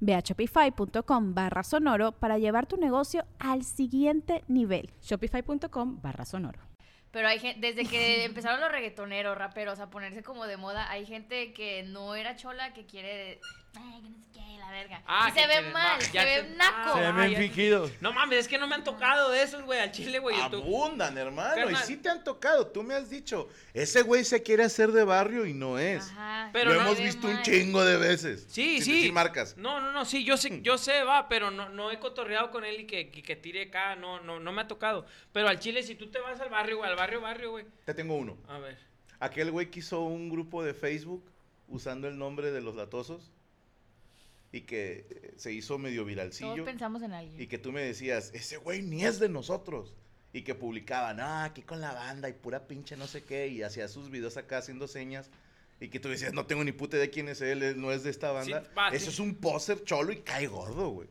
Ve a shopify.com barra sonoro para llevar tu negocio al siguiente nivel. Shopify.com barra sonoro. Pero hay gente, desde que empezaron los reggaetoneros, raperos a ponerse como de moda, hay gente que no era chola que quiere. Ay, que no sé qué, la verga. Ah, y se ve mal, se ve te- naco. Se ven fingidos. No mames, es que no me han tocado de esos, güey, al chile, güey. tú- Abundan, hermano. Carnal. Y sí te han tocado. Tú me has dicho, ese güey se quiere hacer de barrio y no es. Ajá, Pero Lo no- hemos visto un chingo de veces. Sí, sin sí. decir marcas. No, no, no, sí, yo sé, yo sé, va, pero no, no he cotorreado con él y que, que, que tire acá, no, no, no me ha tocado. Pero al chile, si tú te vas al barrio, güey, al barrio, barrio, güey. Te tengo uno. A ver. Aquel güey que hizo un grupo de Facebook usando el nombre de los latosos y que eh, se hizo medio Todos viralcillo. pensamos en alguien. Y que tú me decías, ese güey ni es de nosotros. Y que publicaban, ah, aquí con la banda y pura pinche no sé qué. Y hacía sus videos acá haciendo señas. Y que tú decías, no tengo ni puta de quién es él, él no es de esta banda. Sí, va, Eso sí. es un poser cholo y cae gordo, güey.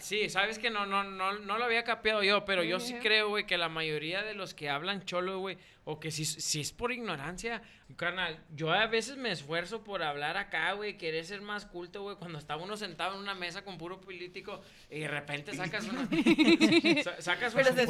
Sí, sabes que no, no, no, no lo había capeado yo, pero yo sí creo, güey, que la mayoría de los que hablan cholo, güey, o que si, si es por ignorancia, carnal, yo a veces me esfuerzo por hablar acá, güey, querer ser más culto, güey, cuando está uno sentado en una mesa con puro político y de repente sacas una... sa- sacas Pero una...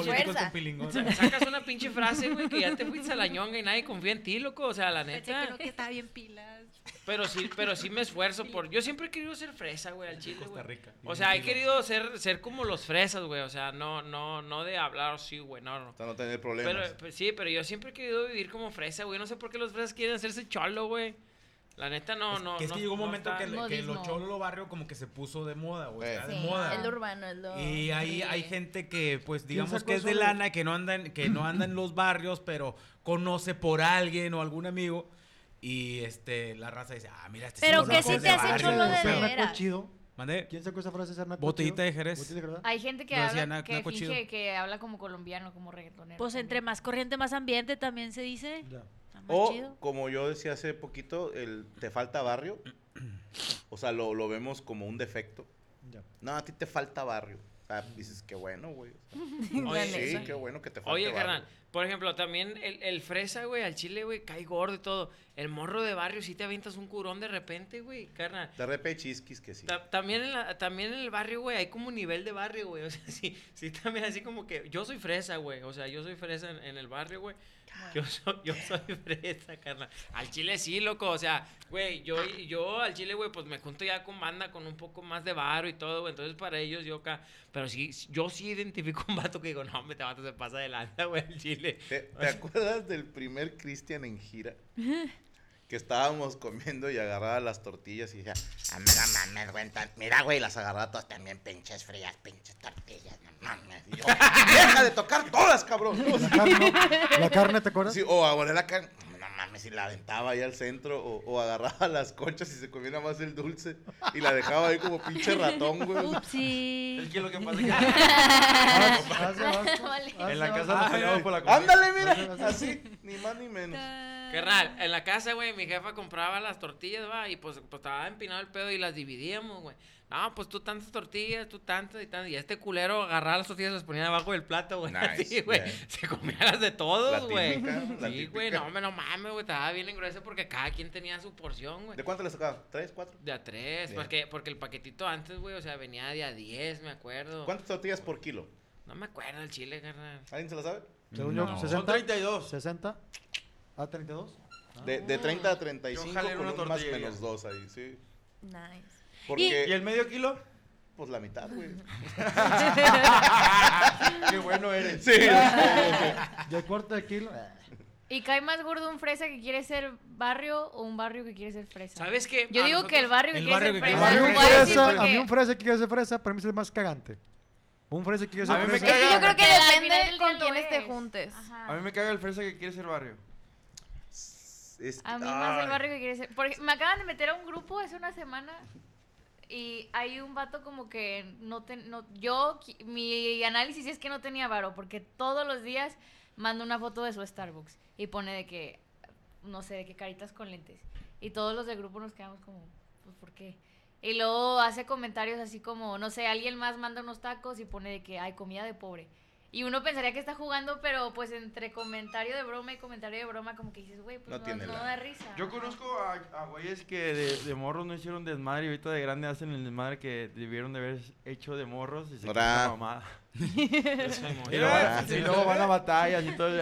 se Sacas una pinche frase, güey, que ya te fuiste a la ñonga y nadie confía en ti, loco, o sea, la neta. que está bien pilas. Pero sí, pero sí me esfuerzo por. Yo siempre he querido ser fresa, güey, al chile, Costa güey. Rica. O sea, he querido ser, ser como los fresas, güey. O sea, no, no, no de hablar así, güey. No, no. Para no tener problemas. Pero, pues, sí, pero yo siempre he querido vivir como fresa, güey. No sé por qué los fresas quieren hacerse cholo, güey. La neta, no, Es no. que es no- que llegó un no momento que, que lo cholo barrio como que se puso de moda, güey. Está Sí, de moda. es lo urbano, es lo. Y ahí sí. hay gente que, pues, digamos que es de lana, que no anda en, que no anda en los barrios, pero conoce por alguien o algún amigo. Y este, la raza dice, ah, mira, este Pero sí que sí te hace barrio". cholo de veras. chido. ¿Mande? ¿Quién sacó esa frase, Cernaco Botellita de Jerez. Botellita de Jerez. Hay gente que decía habla, Na- que Naco finge Chido. que habla como colombiano, como reggaetonero. Pues entre más corriente, más ambiente también se dice. Ya. Está más O, chido. como yo decía hace poquito, el te falta barrio. O sea, lo, lo vemos como un defecto. Ya. No, a ti te falta barrio. Ah, dices, qué bueno, güey. O sea, Oye, sí, qué bueno que te falta Oye, carnal, por ejemplo, también el, el fresa, güey, al chile, güey, cae gordo y todo. El morro de barrio, si te avientas un curón de repente, güey, carnal. De repente chisquis que sí. Ta- también, en la- también en el barrio, güey, hay como un nivel de barrio, güey. O sea, sí, sí, también así como que yo soy fresa, güey. O sea, yo soy fresa en, en el barrio, güey. Yo soy, yo soy fresa, carnal. Al chile sí, loco. O sea, güey, yo, yo al chile, güey, pues me junto ya con banda con un poco más de barro y todo, güey. Entonces para ellos yo acá. Pero sí, yo sí identifico un vato que digo, no, me te vato se pasa de lanza, güey, al chile. ¿Te, te acuerdas del primer Cristian en gira? Que estábamos comiendo y agarraba las tortillas y decía, ah, mira, mames, güey, mira, güey, las agarraba todas también pinches frías, pinches tortillas, no mames. Yo, deja de tocar todas, cabrón. La carne, ¿no? La carne, ¿te acuerdas? Sí, o ahora la carne, no mames, y la aventaba ahí al centro, o, o agarraba las conchas y se comía nada más el dulce, y la dejaba ahí como pinche ratón, güey. Upsi. Es que lo que pasa es que Haz- en la casa nos peleamos por la comida. Ándale, mira, así, ni más ni menos. Carnal, en la casa, güey, mi jefa compraba las tortillas, va, y pues, pues estaba empinado el pedo y las dividíamos, güey. No, pues tú tantas tortillas, tú tantas y tantas. Y este culero agarraba las tortillas y las ponía debajo del plato, güey. Nice, Así, güey. Se comía las de todos, güey. Sí, güey, no, hombre, no mames, güey. Estaba bien engrueso porque cada quien tenía su porción, güey. ¿De cuánto le sacaba? ¿Tres, cuatro? De a tres, porque, porque el paquetito antes, güey, o sea, venía de a diez, me acuerdo. ¿Cuántas tortillas por kilo? No me acuerdo el chile, carnal. ¿Alguien se la sabe? Según No. yo, Son 60. 32. 60. ¿A 32? De, de 30 a 35 jalé con una un más tortilla menos dos ahí, sí. Nice. Porque, ¿Y el medio kilo? pues la mitad, güey. Qué bueno eres. Sí. ¿Y el cuarto de kilo? Eh, ¿Y cae más gordo un fresa que quiere ser barrio o un barrio que quiere ser fresa? ¿Sabes qué? Yo A digo que el barrio que El quiere barrio ser que fresa. quiere A mí ser un Voy a decir fresa, por a mí qué. un fresa que quiere ser fresa, para mí es el más cagante. Un fresa que quiere ser A mí me fresa. caga- Es que yo creo que Pero al final depende del día con lo te es. juntes. Ajá. A mí me caga el fresa que quiere ser barrio. Es- A mí más el barrio que quiere ser. Porque me acaban de meter a un grupo hace una semana y hay un vato como que no te, no yo mi análisis es que no tenía varo porque todos los días manda una foto de su Starbucks y pone de que no sé, de que caritas con lentes y todos los del grupo nos quedamos como pues ¿por qué? Y luego hace comentarios así como, no sé, alguien más manda unos tacos y pone de que hay comida de pobre. Y uno pensaría que está jugando, pero pues entre comentario de broma y comentario de broma, como que dices, güey, pues No no, tiene no da risa. Yo conozco a, a güeyes que de, de morros no hicieron desmadre y ahorita de grande hacen el desmadre que debieron de haber hecho de morros y se la mamada. Y luego, y luego van a batallas y todo.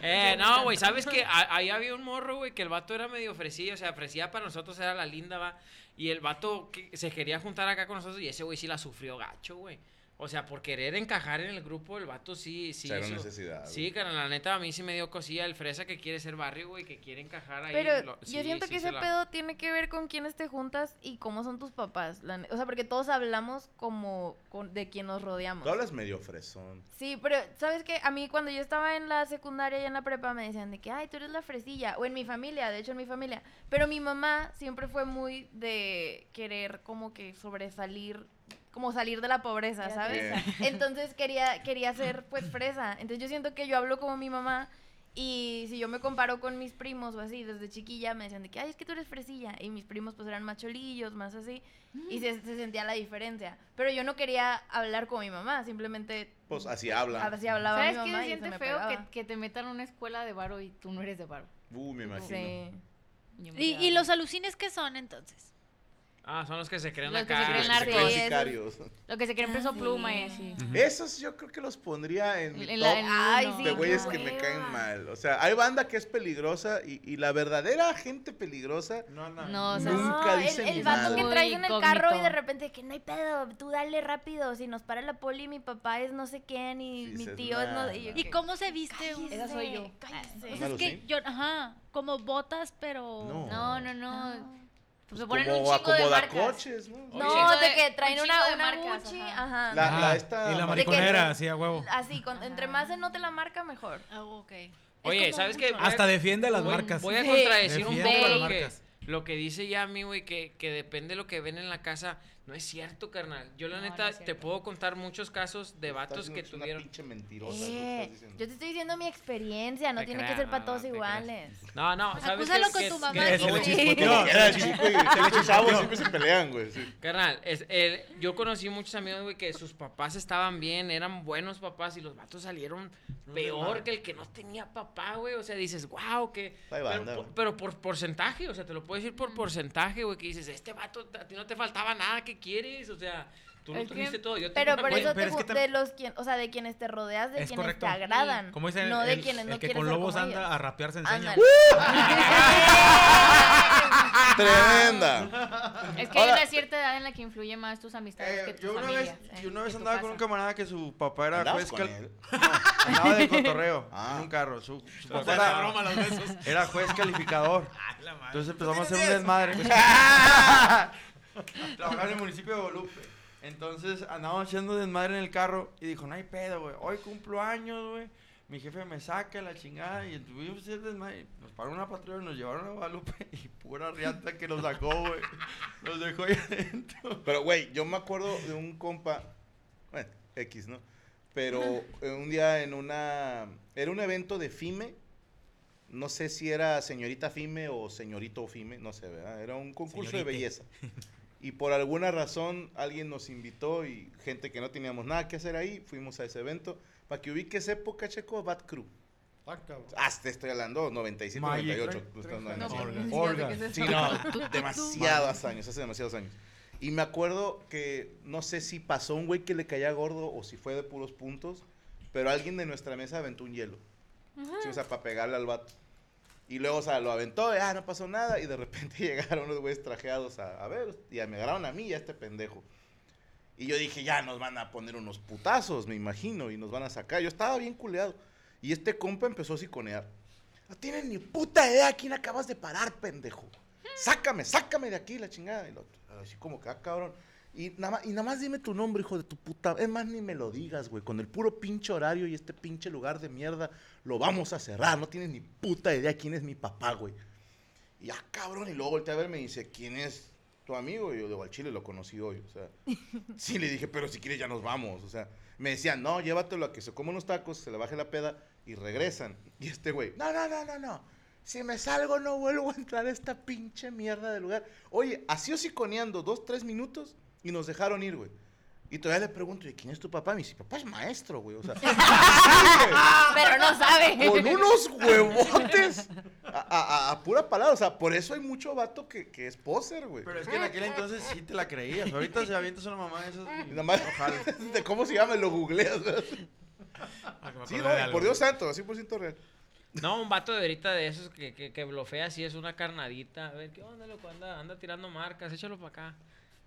Eh, no, güey, ¿sabes qué? A- Ahí había un morro, güey, que el vato era medio ofrecido, o sea, ofrecía para nosotros, era la linda, va. Y el vato que se quería juntar acá con nosotros y ese güey sí la sufrió gacho, güey. O sea, por querer encajar en el grupo, el vato sí, sí. Cero hizo- necesidad, Sí, carnal, la neta, a mí sí me dio cosilla el fresa que quiere ser barrio, güey, que quiere encajar ahí. Pero lo- sí, yo siento sí que se ese la- pedo tiene que ver con quiénes te juntas y cómo son tus papás. la ne- o sea, porque todos hablamos como con- de quien nos rodeamos. Tú hablas medio fresón. Sí, pero ¿sabes qué? A mí cuando yo estaba en la secundaria y en la prepa me decían de que, ay, tú eres la fresilla. O en mi familia, de hecho en mi familia. Pero mi mamá siempre fue muy de querer como que sobresalir, como salir de la pobreza, ¿sabes? Entonces quería, quería ser pues fresa. Entonces yo siento que yo hablo como mi mamá. Y si yo me comparo con mis primos o así, desde chiquilla me decían de que, ay, es que tú eres fresilla. Y mis primos pues eran más cholillos, más así. Y se, se sentía la diferencia. Pero yo no quería hablar como mi mamá, simplemente... Pues así hablan. Así hablaba ¿Sabes mi qué mamá se y se siente me feo? Que, te metan a una escuela de varo y tú no eres de varo. Uh, me imagino. Sí. ¿Y, y los alucines qué son entonces? Ah, son los que se creen Los que se acá. creen Los que sicarios. Lo que se creen peso pluma y así. Esos yo creo que los pondría en mi top la- en Ay, uno. sí, de güeyes que me caen mal. O sea, hay banda que es peligrosa y, y la verdadera gente peligrosa No, no. No, o sea, Nunca No, dicen el, el vato que traes en el carro y de repente que no hay pedo, tú dale rápido, si nos para la poli mi papá es no sé quién y Sí, mi tío es no "Nah, y yo nah". ¿Y cómo se viste? un- Esa soy yo. cállese. O ¿Un sea, es que yo, ajá, como botas, pero... No. No, no, no. No. Pues me ponen un como chingo de marcas. acomodacoches, ¿no? Un de de- que traen un una, de una marcas, Gucci, ajá. ajá. La- Ajá, la esta y la mariconera. así a huevo. Así, con, entre más se note la marca, mejor. Ah, ok. Oye, ¿sabes qué? Hasta defiende a las voy- marcas. Voy a Sí. contradecir un Defiende poco las lo que, marcas. lo que dice ya mi güey, que, que depende de lo que ven en la casa. No es cierto, carnal. Yo la No, neta te puedo contar muchos casos de vatos que una tuvieron... pinche mentirosa, que Eh, yo te estoy diciendo mi experiencia, no Te tiene que ser para todos creas. iguales. No, no, ¿sabes Acúsalo qué? con Que- tu mamá. que se le siempre se pelean, güey. sí. Carnal, es, el- yo conocí muchos amigos, güey, que sus papás estaban bien, eran buenos papás y los vatos salieron peor que el que no tenía papá, güey. O sea, dices, wow, que... Pero, por- güey. pero por porcentaje, o sea, te lo puedo decir por porcentaje, güey, que dices, este vato, a ti no te faltaba nada, ¿qué quieres? O sea, tú lo que- tuviste todo. Yo Pero por eso pero te es que de los quien, o sea, de quienes te rodeas, de Es quienes correcto. te agradan, Como dicen, no de el, quienes el no que con lobos como anda, ellos. a rapear se enseña. Tremenda. Es que hay una cierta edad en la que influye más tus amistades que Eh, tus yo una familias. vez, eh, yo una vez que andaba con un camarada que su papá era ¿Andabas juez con cal- él? andaba de cotorreo Ah. en un carro. Su, papá era, broma, los besos. era juez calificador. Ay, la madre. Entonces empezamos a hacer un desmadre. Trabajaba en el municipio de Guadalupe. Entonces andábamos haciendo desmadre en el carro y dijo, no hay pedo, güey. Hoy cumplo años, güey. Mi jefe me saca la chingada y tuvimos ese desmadre. Nos paró una patrulla, nos llevaron a Guadalupe y pura riata que nos sacó, güey. Nos dejó ahí adentro. Pero, güey, yo me acuerdo de un compa, bueno, X, ¿no? Pero eh, un día en una, era un evento de FIME, no sé si era señorita FIME o señorito FIME, no sé, ¿verdad? Era un concurso de belleza. Y por alguna razón alguien nos invitó y gente que no teníamos nada que hacer ahí, fuimos a ese evento. Para que ubiques época, Checo, Bad Crew. Ah. Hasta te estoy hablando, 97, Magic, 98. tre- tú tre- estás- no, no, Olga. Sí, no, demasiados años, hace demasiados años. Y me acuerdo que no sé si pasó un güey que le caía gordo o si fue de puros puntos, pero alguien de nuestra mesa aventó un hielo. Sí, o sea, para pegarle al vato. Y luego, o sea, lo aventó, ah, no pasó nada, y de repente llegaron unos güeyes trajeados a, a ver, y me agarraron a mí y a este pendejo. Y yo dije, ya nos van a poner unos putazos, me imagino, y nos van a sacar. Yo estaba bien culeado. Y este compa empezó a siconear. No tienes ni puta idea a quién acabas de parar, pendejo. Sácame, sácame de aquí, la chingada. Y lo- así como que, ah, cabrón. Y nada, más, y nada más dime tu nombre, hijo de tu puta. Es más, ni me lo digas, güey. Con el puro pinche horario y este pinche lugar de mierda, lo vamos a cerrar. No tienes ni puta idea quién es mi papá, güey. Y ah, cabrón. Y luego volteé a verme y dice, ¿quién es tu amigo? Y yo digo, al chile lo conocí hoy. O sea, sí le dije, pero si quieres ya nos vamos. O sea, me decían, no, llévatelo a que se coma unos tacos, se le baje la peda y regresan. Y este güey, no, no, no, no, no. Si me salgo no vuelvo a entrar a esta pinche mierda de lugar. Oye, así osiconeando dos, tres minutos y nos dejaron ir, güey. Y todavía le pregunto, ¿y quién es tu papá? Me dice, papá es maestro, güey. O sea, Pero no sabe. con unos huevotes a, a- pura palabra. O sea, por eso hay mucho vato que, que es poser, güey. Pero es que en aquel entonces sí te la creías. Ahorita se avientas una mamá de esas. Nada más, de cómo se llama, lo googleas. Sí, no, por Dios santo, 100% real. No, un vato de ahorita de esos que, que, que blofea así es una carnadita. A ver, ¿qué onda, loco? Anda, anda tirando marcas, échalo para acá.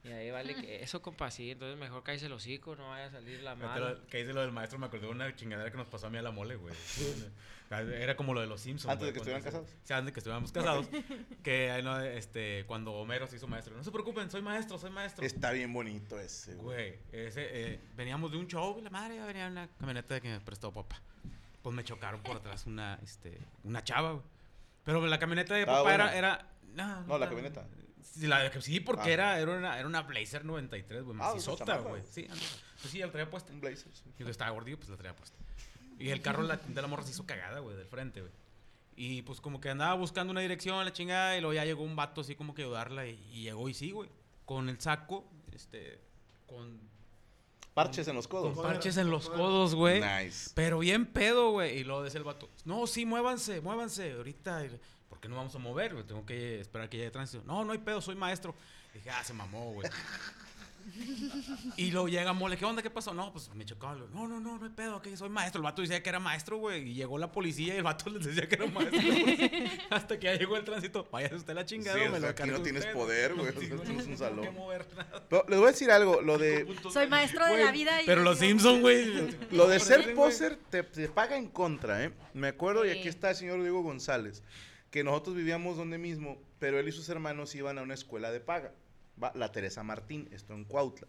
Y ahí vale que eso, compa, sí. Entonces mejor cállese el hocico, no vaya a salir la Ahorita mala. lo- del maestro, me acordé de una chingadera que nos pasó a mí a la mole, güey. Era como lo de los Simpsons. Antes de güey, que estuvieran casados. Sí, antes de que estuviéramos casados. que no, este, cuando Homero se hizo maestro. No se preocupen, soy maestro, soy maestro. Está bien bonito ese, güey. Güey, ese, eh, veníamos de un show y la madre venía en una camioneta que me prestó papá. Pues me chocaron por atrás una, este, una chava, güey. Pero la camioneta de Estaba papá era, buena. era... No, No, la estaba- camioneta. Sí, la, sí, porque Ah. era, era, una, era una Blazer 93, güey, Ah, macizota, güey. Sí, pues sí, la traía puesta. Un blazer. sí. Y yo estaba gordillo, pues la traía puesta. Y el carro la, de la morra se hizo cagada, güey, del frente, güey. Y pues como que andaba buscando una dirección, la chingada, y luego ya llegó un vato así como que ayudarla, y, y llegó y sí, güey. Con el saco, este, con, Parches en los codos. con parches en los codos, güey. Nice. Pero bien pedo, güey. Y luego decía el vato, no, sí, muévanse, muévanse. Ahorita, ¿por qué no vamos a mover? güey? Tengo que esperar que llegue tránsito. No, no hay pedo, soy maestro. Dije, ah, se mamó, güey. y luego llega Mole, ¿qué onda? ¿Qué pasó? No, pues me digo, No, no, no, no hay pedo, que soy maestro. El vato decía que era maestro, güey. Y llegó la policía y el vato les decía que era maestro. Hasta que ya llegó el tránsito. Váyase usted la chingada, Sí, o sea, aquí no tienes usted". poder, güey, no es un tengo salón. que mover nada. Pero les voy a decir algo, lo de, Soy maestro de la vida. y Pero los Simpsons, güey. lo de ser poser te, te paga en contra, ¿eh? Me acuerdo, y aquí está el señor Diego González, que nosotros vivíamos donde mismo, pero él y sus hermanos iban a una escuela de paga, va- la Teresa Martín, esto en Cuautla.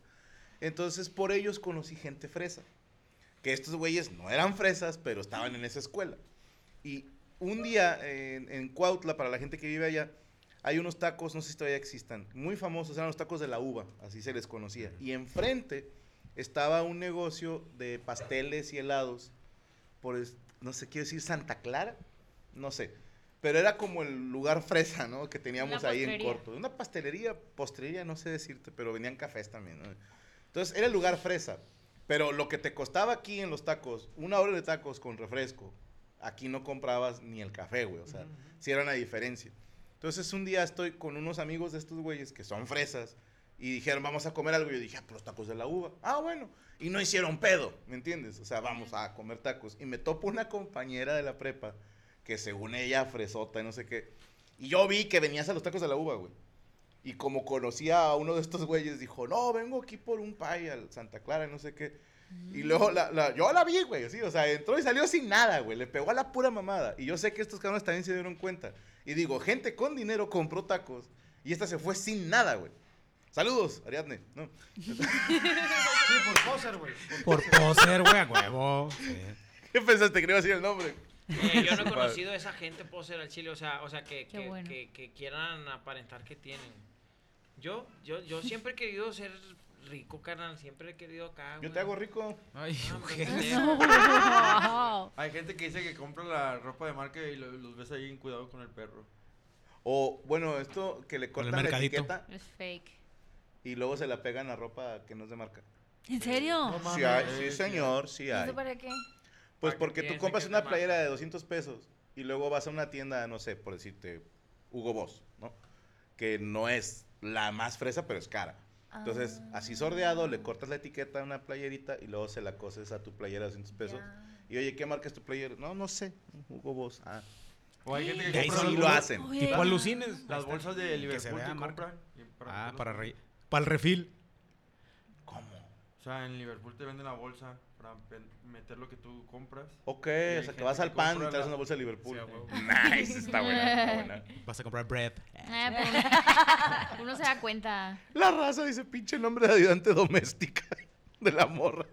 Entonces, por ellos conocí gente fresa. Que estos güeyes no eran fresas, pero estaban en esa escuela. Y un día en, en Cuautla, para la gente que vive allá, hay unos tacos, no sé si todavía existan, muy famosos, eran los tacos de la uva, así se les conocía. Y enfrente estaba un negocio de pasteles y helados, por, no sé, quiero decir Santa Clara, no sé. Pero era como el lugar fresa, ¿no? Que teníamos ahí en corto. Una pastelería, postrería, no sé decirte, pero venían cafés también, ¿no? Entonces era el lugar fresa. Pero lo que te costaba aquí en los tacos, una hora de tacos con refresco, aquí no comprabas ni el café, güey. O sea, sí era una diferencia. Entonces un día estoy con unos amigos de estos güeyes que son fresas y dijeron, vamos a comer algo. Y yo dije, ah, pues los tacos de la uva. Ah, bueno. Y no hicieron pedo, ¿me entiendes? O sea, vamos a comer tacos. Y me topo una compañera de la prepa que según ella, fresota y no sé qué. Y yo vi que venías a los tacos de la uva, güey. Y como conocía a uno de estos güeyes, dijo, no, vengo aquí por un pay al Santa Clara, y no sé qué. Y luego la, la- yo la vi, güey, sí, o sea, entró y salió sin nada, güey, le pegó a la pura mamada. Y yo sé que estos cabrones también se dieron cuenta. Y digo, gente con dinero compró tacos y esta se fue sin nada, güey. Saludos, Ariadne. ¿no? Sí, por poser, güey. Por poser, güey, a huevo. Sí. ¿Qué pensaste que no iba a decir el nombre? Eh, yo no he conocido a esa gente poser al chile, o sea, o sea que, que, bueno. que- que quieran aparentar que tienen. Yo, yo, yo siempre he querido ser rico, carnal, siempre he querido acá. Yo güey. te hago rico. Ay, No, hombre, Wow. Hay gente que dice que compra la ropa de marca y lo- los ves ahí en cuidado con el perro. O, bueno, esto que le Con el cortan la etiqueta Es fake. y luego se la pegan a ropa que no es de marca. ¿En serio? Sí, hay, mames. sí, señor, sí ¿Y hay. eso para qué? Pues porque tú compras una playera de 200 pesos y luego vas a una tienda, no sé, por decirte, Hugo Boss, ¿no? Que no es la más fresa, pero es cara. Entonces, Ah. así sordeado, le cortas la etiqueta a una playerita y luego se la coses a tu playera de 200 pesos. Y oye, ¿qué marca es tu playera? No, no sé, Hugo Boss. Ah, O hay gente Y que ahí sí lo hacen. Oye. Tipo alucines. Las bolsas de Que se Liverpool que compran. y Ah, para, re- para el refil. O sea, en Liverpool te venden la bolsa para meter lo que tú compras. Ok, o sea, que vas al pan y traes la- una bolsa de Liverpool. Sí, nice, está buena, está buena. Vas a comprar bread. Eh, pero uno, se da cuenta. La raza dice pinche nombre de ayudante doméstica de la morra.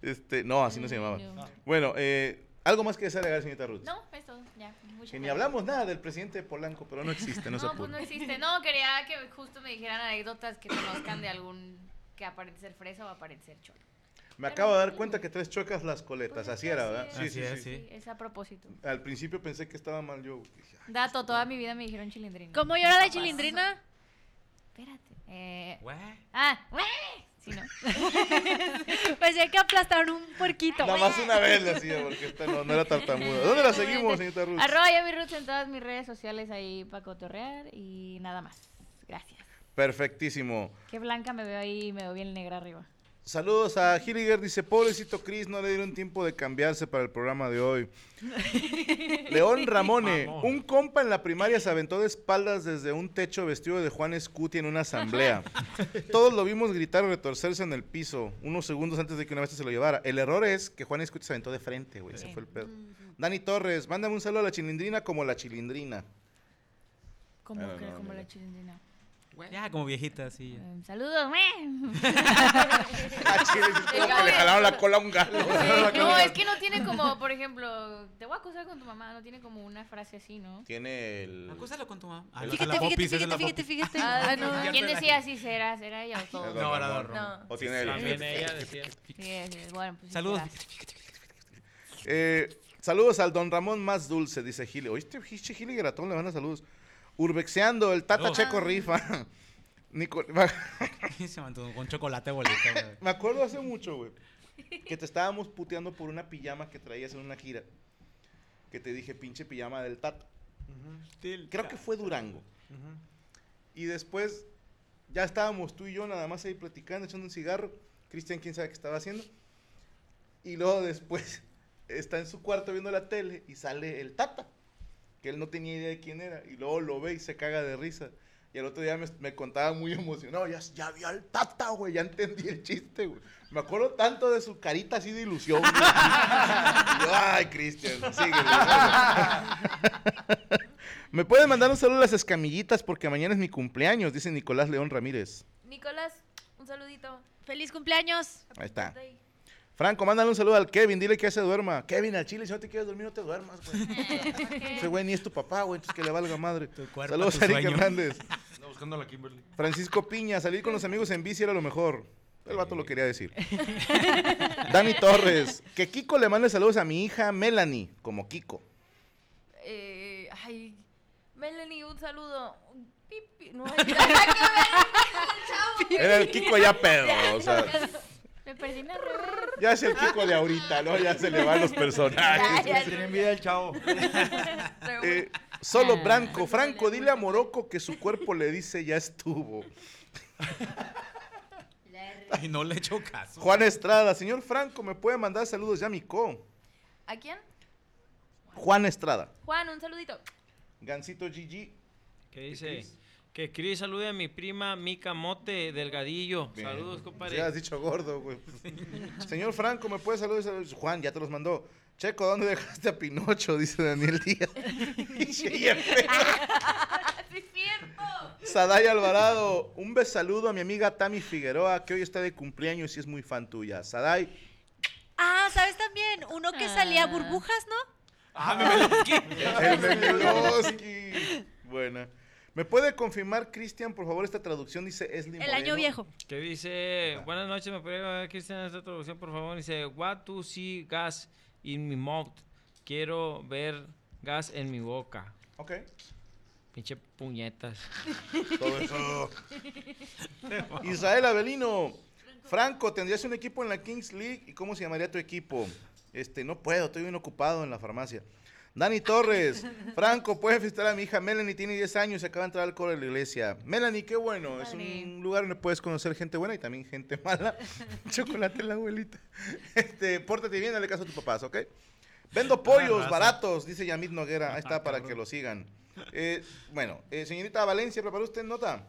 Este, no, así no se llamaba. No. Bueno, eh, algo más que desear agregar, señorita Ruth. No, eso, ya. muchas Que ni hablamos nada del presidente de Polanco, pero no existe, no, se No, pues no existe. No, quería que justo me dijeran anécdotas que conozcan de algún que aparente ser fresa o aparente ser cholo. Me acabo de dar cuenta que tres chocas las coletas, Pues así era, así ¿verdad? es. Sí, sí, sí. sí. Es a propósito. Al principio pensé que estaba mal yo. Dije, "Ay, Dato, toda mi vida me dijeron chilindrina. ¿Cómo llora la chilindrina? Espérate. Eh, Güey. ah, güey. No. Pues hay que aplastar un puerquito. Nada más una vez le hacía, porque esta no, no era tartamuda. ¿Dónde la seguimos, señorita Ruth? Arroba roots en todas mis redes sociales ahí para cotorrear y nada más. Gracias. Perfectísimo. Qué blanca me veo ahí y me veo bien negra arriba. Saludos a Hilliger, dice, pobrecito Chris, no le dieron tiempo de cambiarse para el programa de hoy. León Ramone, Mamón. un compa en la primaria se aventó de espaldas desde un techo vestido de Juan Scuti en una asamblea. Todos lo vimos gritar o retorcerse en el piso, unos segundos antes de que una vez se lo llevara. El error es que Juan Scuti se aventó de frente, güey, ese Sí. fue el pedo. Dani Torres, mándame un saludo a la chilindrina como la chilindrina. Como, Ah, que, no, como mira. la chilindrina. Ya, como viejita, así. ya. Eh, saludos, güey. Ah, que le jalaron la cola a un galo. No, es que no tiene como, por ejemplo, te voy a acusar con tu mamá, no tiene como una frase así, ¿no? Tiene el... Acúsalo con tu mamá. Ah, Fíjate, Fíjate, fíjate, fíjate, fíjate, Ah, fíjate. no. Ya ¿Quién decía así? ¿Será, será ella o todo? No, No, era No. O tiene el... También ella decía. Bueno, pues Saludos. Eh, saludos al don Ramón más dulce, dice Gile. Oíste, Gile Gratón le van a saludos. Urbexeando, el Tata Saludos. Checo rifa. Nico- Se mantuvo con chocolate güey. Me acuerdo hace mucho, güey, que te estábamos puteando por una pijama que traías en una gira. Que te dije, pinche pijama del Tata. Creo que fue Durango. Y después ya estábamos tú y yo nada más ahí platicando, echando un cigarro. Cristian, quién sabe qué estaba haciendo. Y luego después está en su cuarto viendo la tele y sale el Tata, que él no tenía idea de quién era. Y luego lo ve y se caga de risa. Y el otro día me, me contaba muy emocionado, ya, ya vi al Tata, güey, ya entendí el chiste, güey. Me acuerdo tanto de su carita así de ilusión. güey. Yo, Ay, Cristian, síguele. Me pueden mandar un saludo a las escamillitas porque mañana es mi cumpleaños, dice Nicolás León Ramírez. Nicolás, un saludito. ¡Feliz cumpleaños! Ahí está. Franco, mándale un saludo al Kevin, dile que se duerma. Kevin, al chile, si no te quieres dormir, no te duermas, güey. Ese güey ni es tu papá, güey, entonces que le valga madre. Cuerpo, Saludos tu a Eric. Hernández. Anda buscando a la Kimberly. Francisco Piña, salir con los amigos en bici era lo mejor. El vato lo quería decir. Dani Torres, que Kiko le mande saludos a mi hija Melanie, como Kiko. Eh, ay, Melanie, un saludo. Pipi. No, hay nada que ver. Era el Kiko ya pedo, o sea, Me perdí en el revés. ya es el Kiko de ahorita, ¿no? Ya se le van los personajes. Ya, ya, Tiene envidia el chavo. Eh, solo Ah. Branco, Franco, dile a Morocco que su cuerpo le dice ya estuvo. Y no le echo caso. Juan Estrada, señor Franco, ¿me puede mandar saludos ya mi co? ¿A quién? Juan Estrada, Juan, un saludito. Gancito GG. ¿Qué dice? Que Cris salude a mi prima Mica Mote Delgadillo. Bien. Saludos, compadre. Ya has dicho gordo, güey. Señor Franco, ¿me puede saludar? Juan, ya te los mandó. Checo, ¿dónde dejaste a Pinocho? Dice Daniel Díaz. Sí, cierto. Alvarado, un besaludo a mi amiga Tami Figueroa, que hoy está de cumpleaños y es muy fan tuya. Saday, Ah, ¿sabes también? Uno que salía Ah. burbujas, ¿no? Ah, me Meloski. el. Buena. ¿Me puede confirmar, Cristian, por favor, esta traducción? Dice Esli El año viejo. Que dice, buenas noches, me podría ver Cristian esta traducción, por favor. Dice, what to see gas in my mouth. Quiero ver gas en mi boca. Ok. Pinche puñetas. Todo eso. Israel Avelino. Franco, ¿tendrías un equipo en la Kings League? ¿Y cómo se llamaría tu equipo? Este, no puedo, estoy bien ocupado en la farmacia. Dani Torres, Franco, puedes visitar a mi hija Melanie, tiene 10 años, se acaba de entrar al coro de la iglesia. Melanie, qué bueno, es un lugar donde puedes conocer gente buena y también gente mala. Chocolate la abuelita. Este, pórtate bien, dale caso a tus papás, ¿ok? Vendo pollos baratos, dice Yamit Noguera. Ahí está Ah, para que lo sigan. Eh, bueno, eh, señorita Valencia, ¿preparó usted nota?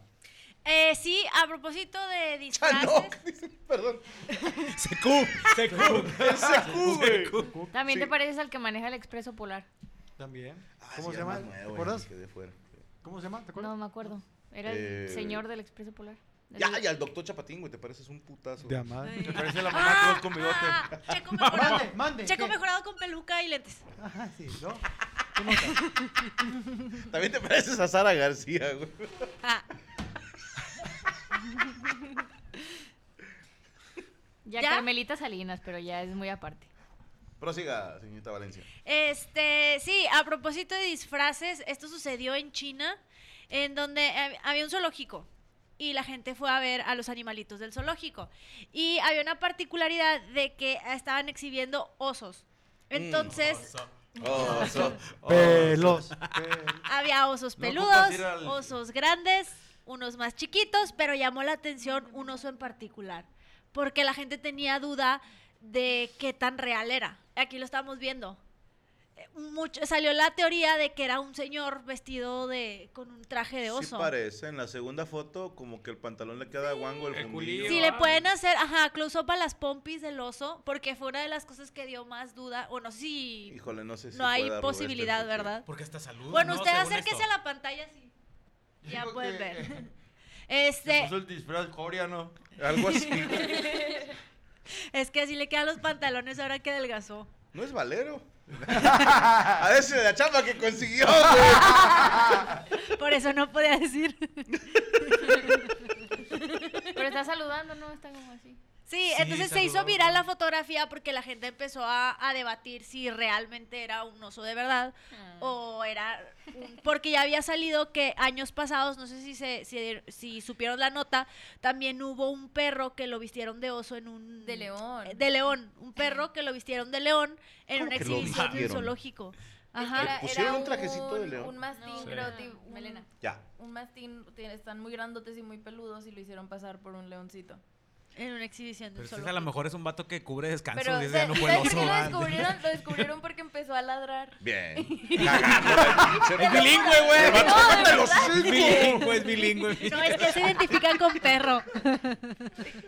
Eh, sí, a propósito de disfraces. Chanok, dicen, perdón. Secu, secu. El secu, güey. También Sí. te pareces al que maneja el expreso polar. También. Ah, ¿Cómo sí, se llama? ¿Te acuerdas? me quedé fuera. ¿Cómo se llama? ¿Te acuerdas? No me acuerdo. Era Eh, el señor del expreso polar. Ya, y al doctor Chapatín, güey, te pareces un putazo. De amar. Te parece la mamá todos con bigote. Ah, Checo mejorado. Mande, mande. Checo ¿qué? mejorado con peluca y lentes. Ajá, sí, ¿no? ¿Qué nota? También te pareces a Sara García, güey. Ah, Ya, ¿Ya? Carmelita Salinas, pero ya es muy aparte. Prosiga, señorita Valencia. Este, sí, a propósito de disfraces, esto sucedió en China, en donde eh, había un zoológico y la gente fue a ver a los animalitos del zoológico. Y había una particularidad de que estaban exhibiendo osos. Entonces, Oso. Pelos. había osos peludos, osos grandes, unos más chiquitos, pero llamó la atención un oso en particular, porque la gente tenía duda de qué tan real era. Aquí lo estamos viendo. Eh, Mucho, salió la teoría de que era un señor vestido de con un traje de Sí oso. parece, en la segunda foto como que el pantalón le queda guango el El culillo. Si le pueden hacer, ajá, close up a las pompis del oso, porque fue una de las cosas que dio más duda, o no sé si Híjole, no sé si no hay Rubén, posibilidad, ¿verdad? Porque hasta salud. Bueno, ¿no? usted acérquese esto. a la pantalla así. Ya que- ver. Este, puso el disfraz coreano. Algo así. es que así le quedan los pantalones ahora que adelgazó. No es Valero. a ver si de la chamba que consiguió, güey. Por eso no podía decir. Pero está saludando, ¿no? Está como así. Sí, Sí, entonces se hizo viral la fotografía porque la gente empezó a, a debatir si realmente era un oso de verdad Ah. o era un- porque ya había salido que años pasados, no sé si se si, si supieron la nota, también hubo un perro que lo vistieron de oso en un De león. eh, de león, un perro que lo vistieron de león en ¿Cómo una exhibición en vistieron? zoológico. Ajá. era- pusieron era un trajecito de un- león? Un mastín, No. creo. Sí. un- Melena. Ya. Un mastín, están muy grandotes y muy peludos y lo hicieron pasar por un leoncito. En una exhibición Pero del ese a lo mejor es un vato que cubre descanso. Pero, y ese ¿sabes ya no fue el ¿sabes por oso. qué lo descubrieron? Lo descubrieron porque empezó a ladrar. Bien. Es bilingüe, güey. Tocar los Es bilingüe, es bilingüe. No, es que se identifican con perro.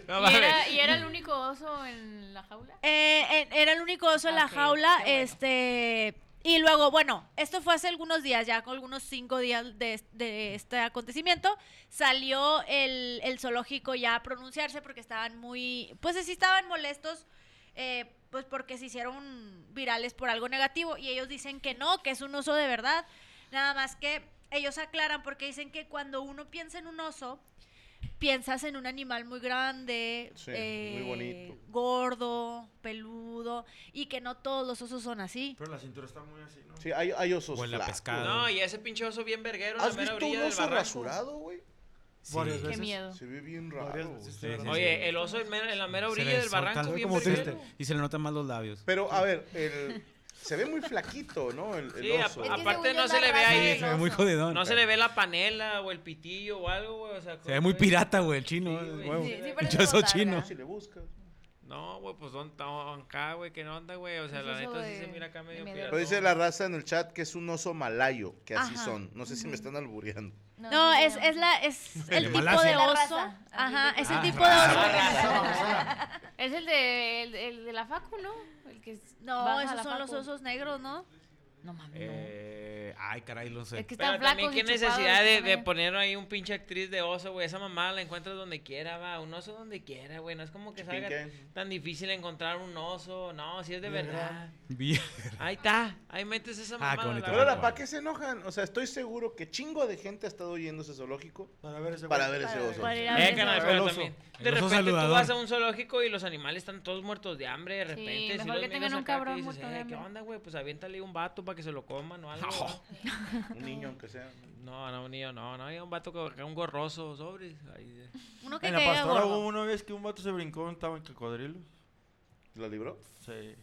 No, ¿Y era, ¿Y era el único oso en la jaula? Eh, en- era el único oso en la jaula, bueno. este... Y luego, bueno, esto fue hace algunos días, ya con algunos cinco días de, de este acontecimiento, salió el, el zoológico ya a pronunciarse porque estaban muy, pues sí estaban molestos, eh, pues porque se hicieron virales por algo negativo. Y ellos dicen que no, que es un oso de verdad, nada más que ellos aclaran porque dicen que cuando uno piensa en un oso, piensas en un animal muy grande, Sí, muy eh, bonito. gordo, peludo, y que no todos los osos son así. Pero la cintura está muy así, ¿no? Sí, hay, hay osos O en la pescada. No, y ese pinche oso bien verguero en ¿Has la mera visto un oso rasurado, güey? Sí. Varias Qué veces. miedo. Se ve bien raro. Sí, sí, Oye, el oso en, mera- en la mera orilla del barranco bien como triste. Y se le notan más los labios. Pero, a ver, el... se ve muy flaquito, ¿no? El, el Sí, oso. Aparte no yo se le ve ahí. Se ve muy jodidón. No se le ve la panela o el pitillo o algo, güey. O sea, Se ve muy pirata, güey, el chino. Sí, güey. Sí, sí oso botarga. chino. Si le buscas. No, güey, pues ¿dónde está acá, güey? ¿Qué onda, güey? O sea, Es la neta sí se mira acá medio pirata. Pero dice la raza en el chat que es un oso malayo, que así Ajá. son. No sé si me están albureando. No, es, es, la, es el tipo Malasia. de La oso. Ajá, es el Ah, tipo de oso. Es el de, el, el de la Facu, ¿no? El que No, esos son los osos negros, ¿no? No mames, Eh, ay, caray, no sé. Es que Pero están también flacos qué necesidad de, de también. poner ahí un pinche actriz de oso, güey. Esa mamá la encuentras donde quiera, va. Un oso donde quiera, güey. No es como que salga tan difícil encontrar un oso. No, si es de verdad. Vi- Ahí está. Ahí metes esa Ah, mamá. qué bonito. Pero ahora, ¿para qué se enojan? O sea, estoy seguro que chingo de gente ha estado yendo ese zoológico Para ver ese para ver ese oso. Para Eh, ver canal, pero también. El De repente tú saludador. vas a un zoológico y los animales están todos muertos de hambre. De repente, si mejor los que tengan un cabrón muerto de "Eh, ¿qué hambre". onda, güey? Pues aviéntale un vato para que se lo coman o algo. Un niño, aunque sea. No, no, un niño, no, no, hay un vato que un gorroso, sobres. ahí Uno que En la pastora hubo una vez que un vato se brincó estaba en cocodrilos. ¿La libró? Sí.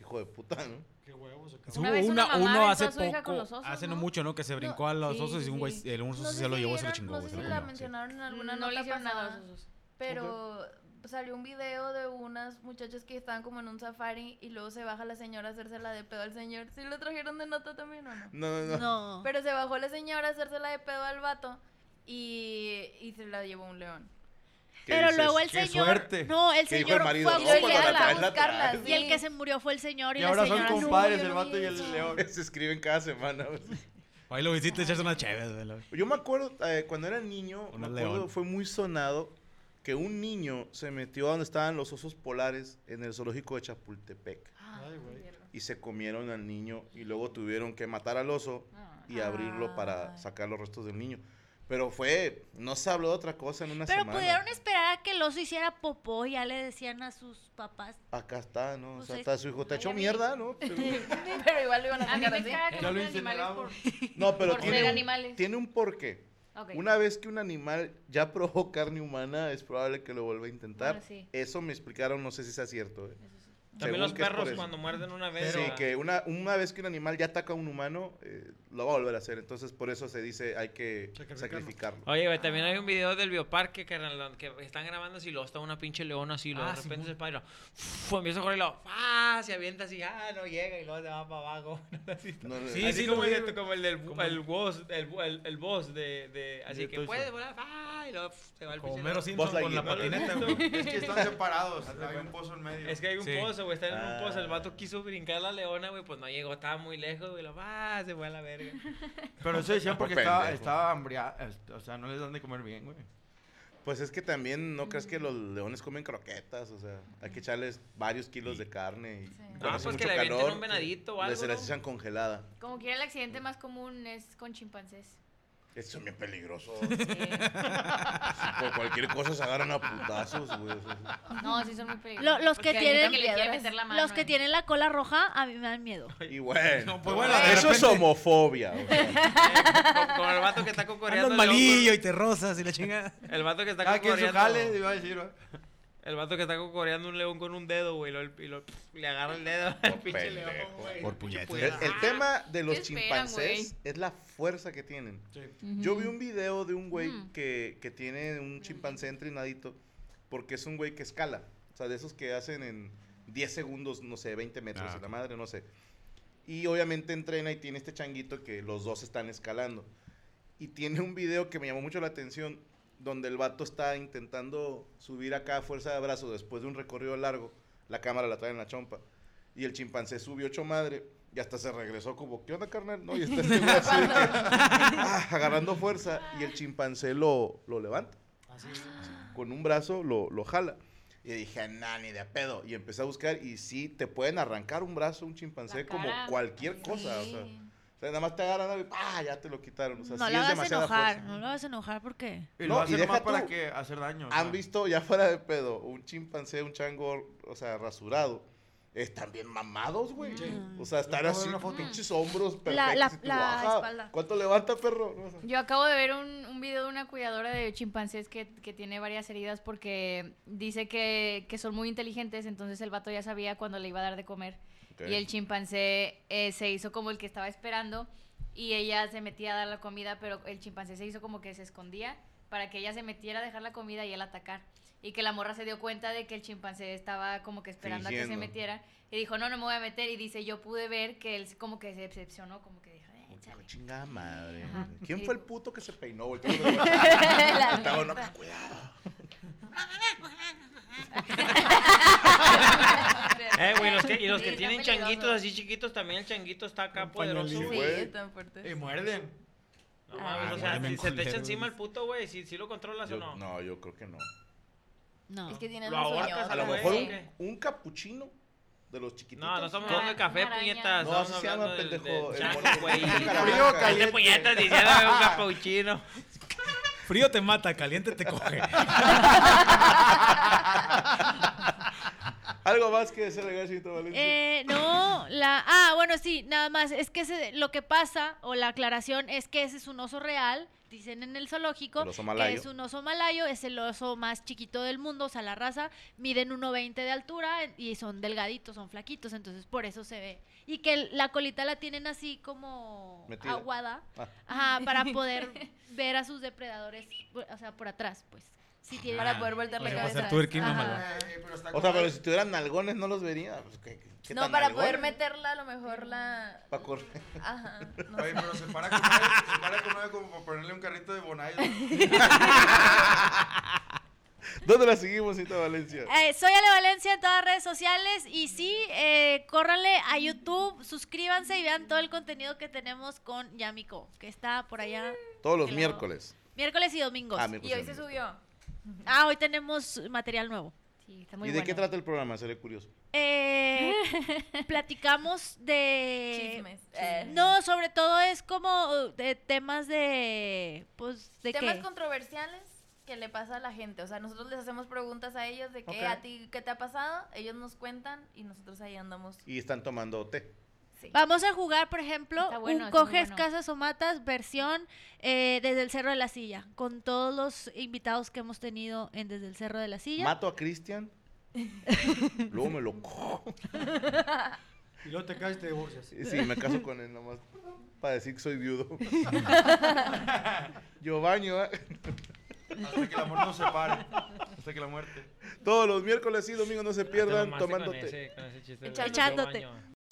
Hijo de puta, ¿no? Qué huevos. Hubo una una- uno hace poco, osos, hace no ¿no? mucho, ¿no? Que se brincó a los sí, osos y un güey, sí. el un oso No se lo llevó, se lo chingó, No sé si la mencionaron en alguna No nota le hicieron nada a pasada, los osos. Pero salió un video de unas muchachas que estaban como en un safari y luego se baja la señora a hacérsela de pedo al señor. ¿Sí lo trajeron de nota también o no? No, no, no. No. Pero se bajó la señora a hacérsela de pedo al vato y, y se la llevó un león. ¿Qué Pero dices? luego el Qué señor. suerte. No, el ¿Qué dijo el señor marido? fue a No, buscarla, traes. Y el que se murió fue el señor y, Y la ahora son señora. compadres yo el no vato y el león. Se escriben cada semana. Ahí lo visita echarse unas chéves, Yo me acuerdo, eh, cuando era niño, me acuerdo, fue muy sonado que un niño se metió a donde estaban los osos polares en el zoológico de Chapultepec. Ay, güey. Y se comieron al niño y luego tuvieron que matar al oso y abrirlo para Ay. sacar los restos del niño. Pero fue, no se habló de otra cosa en una Pero semana. pudieron esperar a que el oso hiciera popó y ya le decían a sus papás. Acá está, ¿no? O Pues sea, es- está su hijo, te ha Ay, hecho mierda, ¿no? Pero- Pero igual lo iban a A mí sacar me así. Ya lo por... No, pero Por tiene ser un, animales. tiene un porqué. Una vez que un animal ya probó carne humana, es probable que lo vuelva a intentar. Bueno, sí. Eso me explicaron, no sé si sea cierto. eh. También los perros cuando muerden una vez. Sí, que una, una vez que un animal ya ataca a un humano, eh, lo va a volver a hacer. Entonces, por eso se dice hay que Sacrificarlo. Oye, güey, también hay un video del bioparque que, que están grabando así, luego está una pinche leona así, luego Ah, de repente se para y ¡fu! empieza a correr y luego, ¡ah! Se avienta así, ¡ah! No llega y luego se va para abajo. así, No, no, Sí, así sí, como, lo el, güey. como el del Como el boss, el, el, el boss de, de así De que puede volar, ¡ah! Y luego se va el Como pinche Mero león. Simpson Buzz con la Lightyear. patineta, No lo he güey. Es que están separados. Hay un pozo en medio. Es que hay un Sí. Pozo, güey, está en un Ah. pozo, el vato quiso brincar la leona, güey, pues no llegó, estaba muy lejos, güey, lo, ¡ah! Se fue a la verga. Pero eso decían Por porque estaba, estaba hambriado. O sea, no les dan de comer bien, güey. Pues es que también no crees que los leones comen croquetas, o sea, hay que echarles varios kilos de carne y Sí. cuando Ah, pues que mucho le avienten calor, un venadito o les algo, se las ¿no? echan congelada. Como quiera, el accidente más común es con chimpancés. Eso es bien peligroso. Por cualquier cosa se agarran a putazos, güey. No, sí son muy peligrosos. Lo- los que Porque hay gente tienen- que le quiere meter la mano Los que en- tienen la cola roja a mí me dan miedo. Y bueno, No, pues bueno, de eso es repente- homofobia. Como, como el vato que está cocoreando. Andas el malillo y te rozas y la chingada. con- El vato que está Cada quien su cocoreando. jale, iba a decir, ¿va? El vato que está cocoreando un león con un dedo, güey, y lo- y lo- le agarra el dedo al pinche pendejo. león, güey. Por puñetas. El, el tema de los ¿Qué esperan, chimpancés es la fuerza que tienen. Yo vi un video de un güey Ujú. que, que tiene un chimpancé entrenadito porque es un güey que escala. O sea, de esos que hacen en 10 segundos, no sé, 20 metros, Ah, la madre, no sé. Y obviamente entrena y tiene este changuito que los dos están escalando. Y tiene un video que me llamó mucho la atención donde el vato está intentando subir acá a fuerza de brazo después de un recorrido largo. La cámara la trae en la chompa. Y el chimpancé subió hecho madre y hasta se regresó como, ¿qué onda, carnal? No, y está este así ah, agarrando fuerza y el chimpancé lo, lo levanta. Así, con un brazo lo, lo jala. Y dije, nah, ni de pedo. Y empecé a buscar y sí, te pueden arrancar un brazo, un chimpancé, como cualquier cosa. O sea, sea, nada más te agarran y ¡pah! ya te lo quitaron. O sea, no sí lo es hagas demasiada enojar, fuerza. no lo hagas enojar porque... Y No, lo y hacen deja más para tú. que hacer daño. o sea. Han visto, ya fuera de pedo, un chimpancé, un chango, o sea, rasurado. Están bien mamados, güey. O sea, están así, pinches hombros perfectos. La- y tú, la "Ajá, espalda". ¿Cuánto levanta, perro? No. Yo acabo de ver un, un video de una cuidadora de chimpancés que, que tiene varias heridas porque dice que, que son muy inteligentes, entonces el vato ya sabía cuando le iba a dar de comer. Y el chimpancé eh, se hizo como el que estaba esperando y ella se metía a dar la comida, pero el chimpancé se hizo como que se escondía para que ella se metiera a dejar la comida y él atacar. Y que la morra se dio cuenta de que el chimpancé estaba como que esperando a que se metiera y dijo, no, no me voy a meter. Y dice, yo pude ver que él como que se decepcionó, como que dijo, "Eh, Como que, échale". Chingada madre. Ajá. ¿Quién Sí. fue el puto que se peinó? Estaba, no, cuidado. Eh, güey, los que, tienen peligroso. changuitos así chiquitos, también el changuito está acá Un poderoso. Sí, güey. Y muerden. No Ah, mames, o sea, si se te echa encima el puto, güey, si, si lo controlas o no. no, yo creo que no. No. Es que tienen Lo. A lo mejor un, un capuchino de los chiquititos. No, no estamos No, hablando de café, puñetas. No, así se llama, pendejo, Frío, caliente. Puñetas diciendo un capuchino. Frío te mata, caliente te coge. Algo más que decir, Gachito Valencia. Eh, no, la... Ah, bueno, sí, nada más. Es que se- lo que pasa, o la aclaración, es que ese es un oso real, dicen en el zoológico, El oso que malayo. es un oso malayo, es el oso más chiquito del mundo, o sea, la raza, miden 1,20 de altura y son delgaditos, son flaquitos, entonces por eso se ve. Y que la colita la tienen así como Metida. aguada, Ah. ajá, para poder ver a sus depredadores, o sea, por atrás, pues. Sí tiene- Para poder voltear la cabeza. hacer twerking, Ajá. O sea, pero si tuvieran nalgones no los vería. Pues, ¿qué, qué No, tan para poder meterla a lo mejor la... Pa' correr. Ajá. no Oye, sé. pero se para con se para con como para ponerle un carrito de Bonai. ¿Dónde la seguimos, Cita Valencia? Eh, soy Ale Valencia en todas las redes sociales y sí, eh, córranle a YouTube, suscríbanse y vean todo el contenido que tenemos con Yamiko, que está por allá Todos los que lo- miércoles. miércoles y domingos. Ah, Ah, miércoles. Y hoy se subió. Hoy tenemos material nuevo. Sí, está muy ¿Y de qué trata el programa? Seré curioso. Eh, platicamos de... Chismes. Eh, No, sobre todo es como de temas de... Pues, ¿de temas qué? controversiales que le pasa a la gente. O sea, nosotros les hacemos preguntas a ellos de qué a ti qué te ha pasado. Ellos nos cuentan y nosotros ahí andamos. Y están tomando té. Sí. Vamos a jugar, por ejemplo, bueno, un coges bueno. casas o matas versión eh, desde el Cerro de la Silla, con todos los invitados que hemos tenido en desde el Cerro de la Silla. Mato a Cristian. luego me lo cojo. Y luego te caes y te divorcias. Sí, sí, me caso con él nomás. Para decir que soy viudo. Yo baño. ¿eh? Hasta que el amor nos separe. Hasta que la muerte. Todos los miércoles y domingos no se pierdan Te mamaste tomando con té. ese- con ese chiste de Echándote.